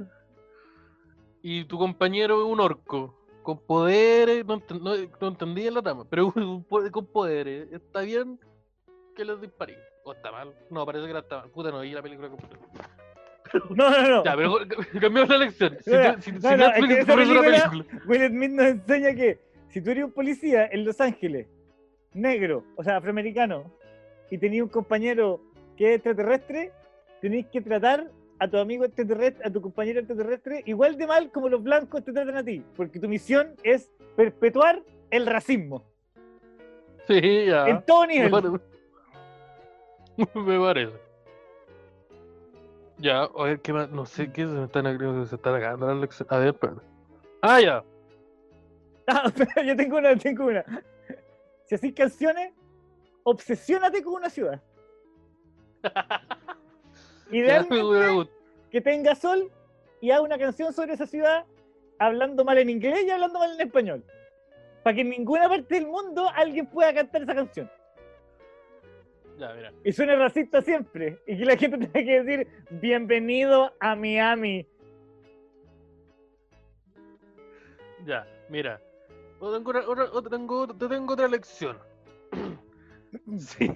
Y tu compañero es un orco. Con poderes. No, no, no entendí en la trama. Pero [laughs] con poderes. ¿Está bien que les disparé? ¿O está mal? No, parece que no está mal. Puta, no vi la película completa. [laughs] No, no, no. Ya, pero [laughs] cambiamos la lección. Si, tú- si, no, si no, es que esa película- película. Will Smith nos enseña que si tú eres un policía en Los Ángeles, negro, o sea, afroamericano, y tenías un compañero que es extraterrestre, tenéis que tratar a tu amigo extraterrestre, a tu compañero extraterrestre, igual de mal como los blancos te tratan a ti, porque tu misión es perpetuar el racismo Sí, ya. en todo Me nivel. parece. [laughs] Me parece. Ya, a ver, ¿qué más? No sé qué se me están agregando, se están lecciones. A ver, espérate. Ah, ya. [laughs] Ah, espera, yo tengo una, tengo una. Si haces canciones, obsesiónate con una ciudad. [laughs] Idealmente, que tenga sol y haga una canción sobre esa ciudad hablando mal en inglés y hablando mal en español. Para que en ninguna parte del mundo alguien pueda cantar esa canción. Ya, mira. Y suene racista siempre. Y que la gente [laughs] tenga que decir, bienvenido a Miami. Ya, mira. Yo tengo otra, tengo, tengo otra lección. [clears throat] Sí.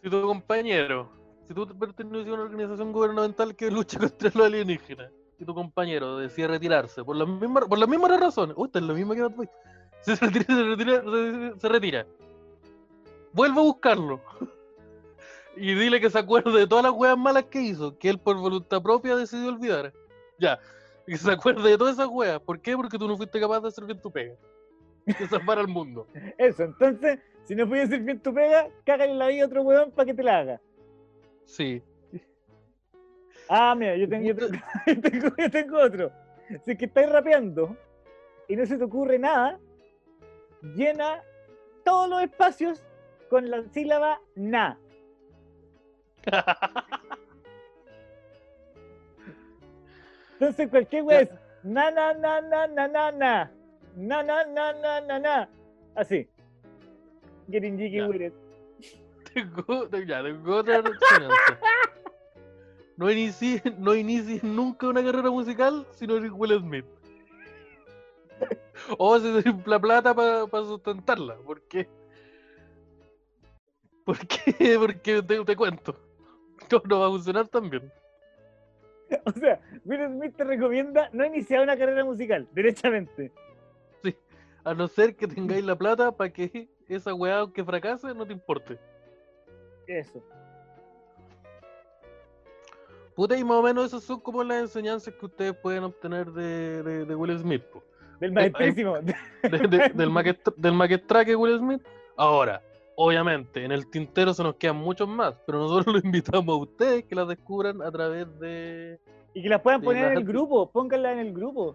Si tu compañero, si tú perteneces a una organización gubernamental que lucha [laughs] contra los alienígenas, y tu compañero decide retirarse por las mismas, por las mismas razones, uy, esta es la misma que Boy, [laughs] se retira, se se, retira. Vuelve a buscarlo. [laughs] Y dile que se acuerde de todas las weas malas que hizo, que él por voluntad propia decidió olvidar. Ya, y que se acuerde de todas esas weas. ¿Por qué? Porque tú no fuiste capaz de hacer bien tu pega. De salvar al mundo. Eso, entonces, si no puedes hacer bien tu pega, cágale la vida a otro huevón para que te la haga. Sí. Ah, mira, yo tengo, yo tengo, [laughs] yo tengo, yo tengo otro. Si es que estáis rapeando y no se te ocurre nada, llena todos los espacios con la sílaba na. Entonces cualquier wea es na na na na na na na na na na na na na así. Getting jiggy with it. Ya. No inicies, no inicies nunca una carrera musical si no eres Will Smith. O si la plata para sustentarla. ¿Por qué? ¿Por qué? [laughs] Porque te, te cuento. No, no va a funcionar tan bien. O sea, Will Smith te recomienda no iniciar una carrera musical, derechamente. A no ser que tengáis la plata para que esa weá, aunque fracase, no te importe. Eso. Puta, y más o menos esas son como las enseñanzas que ustedes pueden obtener de, de, de Will Smith. po. Del maestrísimo. De- de- del, maquestra, del maquestraque Will Smith. Ahora, obviamente, en el tintero se nos quedan muchos más, pero nosotros [laughs] los invitamos a ustedes que las descubran a través de. Y que las puedan poner en el gente- grupo, pónganla en el grupo.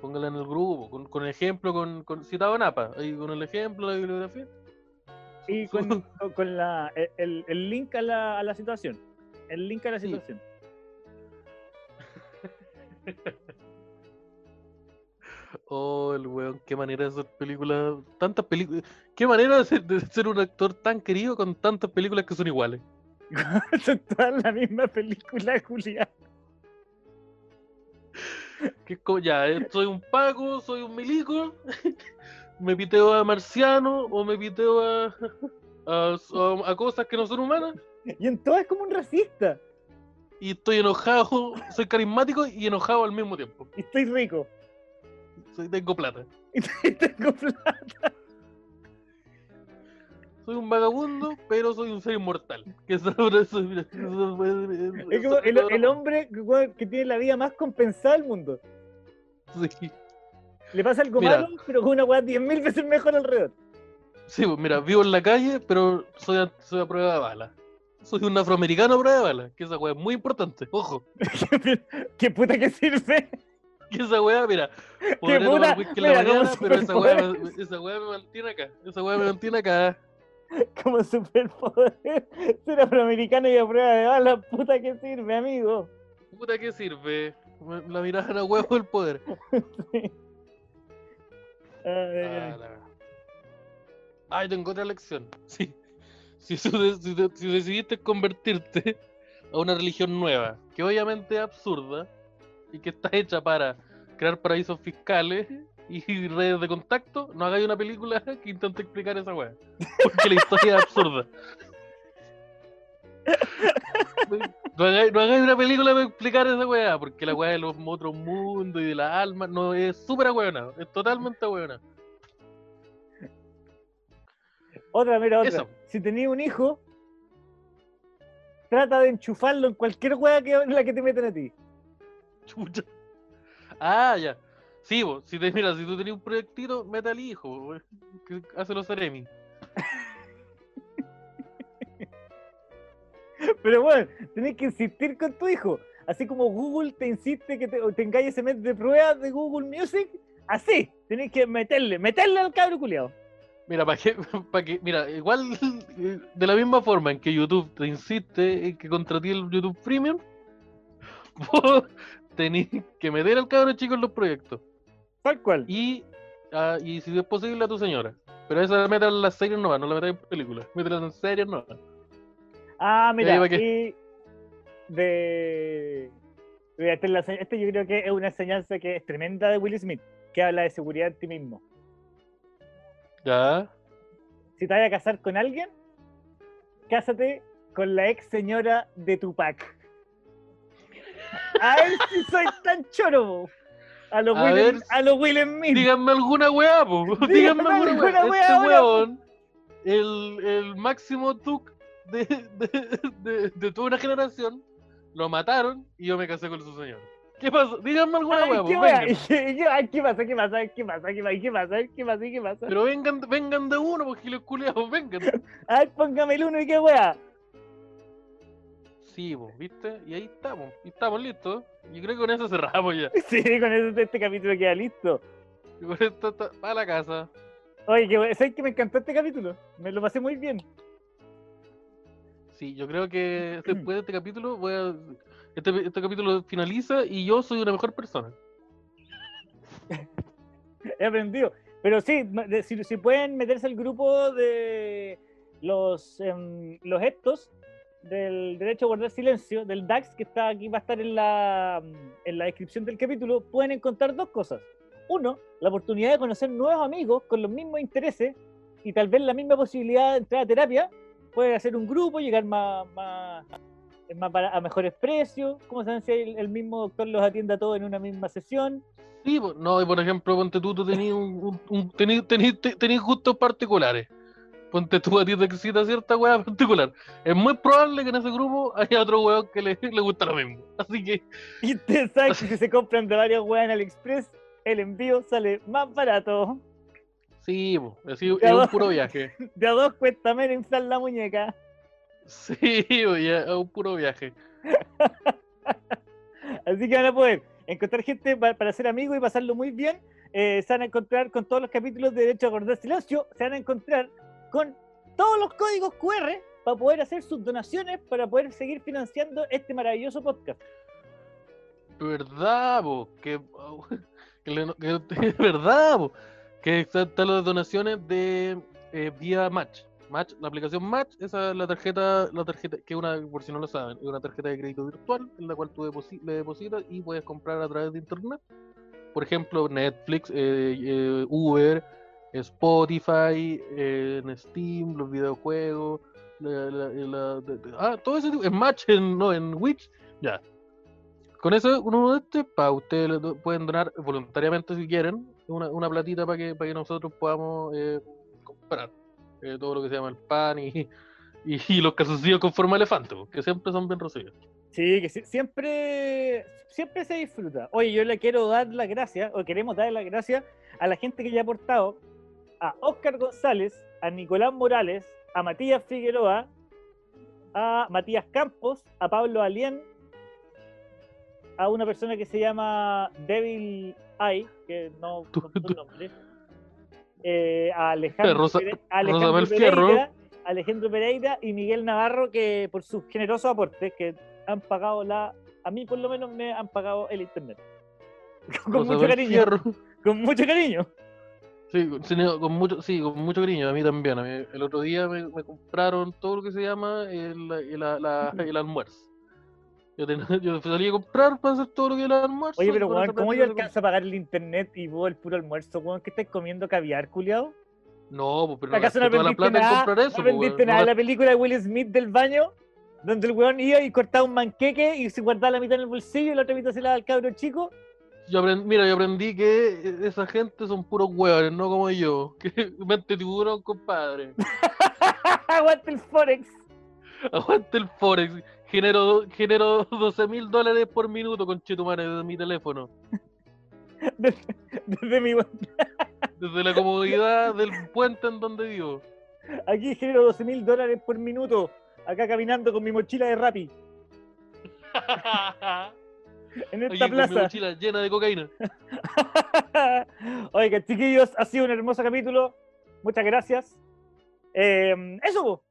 Pónganla en el grupo, con, con ejemplo, con, con citado en APA, ahí con el ejemplo, la bibliografía. Y con, con- la, el, el link a la, a la situación. El link a la Sí. situación. Oh, el weón, qué manera de hacer películas. Tantas películas. Qué manera de ser, de ser un actor tan querido con tantas películas que son iguales. [laughs] Son todas la misma película, Julián. Que es como, ya, eh, soy un Paco, soy un milico, me piteo a marciano o me piteo a, [laughs] a, a- a cosas que no son humanas Y en todo es como un racista. y estoy enojado, soy carismático y enojado al mismo tiempo. Y estoy rico. Soy, tengo plata. [laughs] Y tengo plata. Soy un vagabundo, pero soy un ser inmortal. Que eso- [laughs] eso- eso- eso- Es como el, el hombre que tiene la vida más compensada del mundo. Sí. Le pasa algo Mira. malo, pero con una weá 10.000 veces mejor alrededor. Sí, pues mira, vivo en la calle, pero soy a, soy a prueba de bala. Soy un afroamericano a prueba de bala, que esa weá es muy importante. Ojo, [laughs] ¿Qué puta que sirve? que esa weá, mira, podré tomar whisky en la Mira, como mañana, pero esa weá, esa weá me mantiene acá. Esa weá me mantiene acá. Como superpoder. Ser afroamericano y a prueba de bala, puta que sirve, amigo. Puta, ¿qué sirve? La mirada a huevo del poder. [laughs] Sí. Ay, Ah, ay. tengo otra lección. [laughs] Sí. Si, si si decidiste convertirte [laughs] a una religión nueva, que obviamente es absurda y que está hecha para crear paraísos fiscales y redes de contacto, no hagáis una película [laughs] que intente explicar esa weá. Porque la historia es absurda. No hagáis, no hagáis una película para explicar esa weá, porque la weá de los otros mundos y de las almas no es súper ahueonado, es totalmente ahueonado. Otra, mira, otra. Eso. Si tenías un hijo, trata de enchufarlo en cualquier weá que en la que te meten a ti. Chucha. Ah, ya. Sí, vos, si te, mira, si tú tenías un proyectito, mete al hijo, que hace los Ceremi. [laughs] Pero bueno, tenés que insistir con tu hijo. Así como Google te insiste que te, tengáis ese mes de pruebas de Google Music, así, tenés que meterle, meterle al cabro culiao. Mira, para que, pa' que, [laughs] mira, igual de la misma forma en que YouTube te insiste en que contraté el YouTube Premium, [laughs] vos tenés que meter al cabro chico en los proyectos. Tal cual. Y, ah, y si es posible a tu señora. Pero esa métela en las series no no la metas en películas, métela en series no Ah, mira, y de... mira, Este, es la se- este yo creo que es una enseñanza que es tremenda de Will Smith, que habla de seguridad en ti mismo. Ya. Si te vas a casar con alguien, cásate con la ex señora de Tupac. A ver si soy tan choro, po. A los A Will, ver, a los Will Smith. Díganme alguna weá, po. [laughs] Díganme Díganme alguna weá. Este weón, el, el máximo tuk de, de, de, toda una generación, lo mataron y yo me casé con su señor. ¿Qué pasó? Díganme alguna Ay, weá, qué [laughs] ¿Qué pasa? ¿Qué pasa? ¿Qué pasa? ¿Qué pasa? ¿Qué pasa? ¿Qué pasa? ¿Qué pasa? Pero vengan, vengan de uno, porque los culiados, vengan. [laughs] Ay, póngame el uno y qué wea. Sí, po, ¿viste? Y ahí estamos, y estamos listos. Yo creo que con eso cerramos ya. [laughs] Sí, con eso este capítulo queda listo. Y con esto está para la casa. Oye, ¿sabes que me encantó este capítulo? Me lo pasé muy bien. Sí, yo creo que [clears throat] después de este capítulo voy a. Este, este capítulo finaliza y yo soy una mejor persona. [laughs] He aprendido. Pero sí, si, si pueden meterse al grupo de los, em, los estos del derecho a guardar silencio, del DAX, que está aquí, va a estar en la, en la descripción del capítulo, pueden encontrar dos cosas. Uno, la oportunidad de conocer nuevos amigos con los mismos intereses y tal vez la misma posibilidad de entrar a terapia. Pueden hacer un grupo, llegar más, más, más bara- a mejores precios. Como saben si el, el mismo doctor los atiende a todos en una misma sesión? Sí, no, y por ejemplo, ponte tú, tú tenías un, un, te- tenís gustos particulares. Ponte tú a ti te excita cierta weá particular. Es muy probable que en ese grupo haya otro weón que le, le gusta lo mismo. Así que, Y ustedes saben que si se compran de varias weas en AliExpress, el envío sale más barato. Sí, así, Ya es un puro viaje. [laughs] De a dos cuesta menos inflar la muñeca. Sí, ya, es un puro viaje. [laughs] Así que van a poder encontrar gente pa- para ser amigos y pasarlo muy bien. Eh, se van a encontrar con todos los capítulos de Derecho a Guardar Silencio. Se van a encontrar con todos los códigos QR para poder hacer sus donaciones para poder seguir financiando este maravilloso podcast. ¿Verdad, po? Que, [laughs] Que le- que- es verdad, po. Que están las donaciones de eh, vía Match. Match, la aplicación Match, esa es la tarjeta, la tarjeta, que una, por si no lo saben, es una tarjeta de crédito virtual en la cual tú le depositas y puedes comprar a través de internet. Por ejemplo, Netflix, eh, eh, Uber, Spotify, en Steam, los videojuegos, ah, todo ese tipo, en Match, en, no, en Witch, ya. Con eso, uno de este, para ustedes pueden donar voluntariamente si quieren, una, una platita para que, para que nosotros podamos eh, comprar eh, todo lo que se llama el pan y, [laughs] y, los calzoncillos con forma elefante, que siempre son bien recibidos. Sí, que siempre, siempre se disfruta. Oye, yo le quiero dar las gracias, o queremos dar las gracias a la gente que ya ha aportado, a Oscar González, a Nicolás Morales, a Matías Figueroa, a Matías Campos, a Pablo Alien, a una persona que se llama Devil Eye, que no no nombre, eh, a Alejandro, Rosa- Pere- a Alejandro. Pereira, Alejandro Pereira y Miguel Navarro, que por sus generosos aportes, que han pagado la, a mí por lo menos me han pagado el internet. [laughs] Con mucho cariño, Fierro. con mucho cariño. Sí, con, mucho, sí, con mucho cariño, a mí también. a mí- el otro día me, me compraron todo lo que se llama el, el- la- la- el almuerzo. Yo, ten- [laughs] yo salí a comprar para hacer todo lo que es el almuerzo. Oye, pero weón, ¿cómo yo alcanzo a pagar el internet y vos el puro almuerzo, weón? ¿Qué estás comiendo caviar, culiado? No, pues, pero no ¿Acaso no aprendiste nada? comprar eso. ¿No pues, aprendiste weón, nada de la película de Will Smith del baño? Donde el weón iba y cortaba un manqueque y se guardaba la mitad en el bolsillo y la otra mitad se la daba al cabro chico. Yo aprend- mira, yo aprendí que eh, esa gente son puros hueones, no como yo. [laughs] Que mente tiburón, compadre. [laughs] Aguante el Forex. Aguante el Forex. Genero, genero [laughs] 12 mil dólares por minuto con Chetumare desde mi teléfono. [laughs] Desde, desde mi [laughs] Desde la comodidad del puente en donde vivo. Aquí genero 12 mil dólares por minuto. Acá caminando con mi mochila de Rappi. En esta con mi plaza. mochila llena de cocaína. Oiga, chiquillos, ha sido un hermoso capítulo. Muchas gracias. Eh, eso.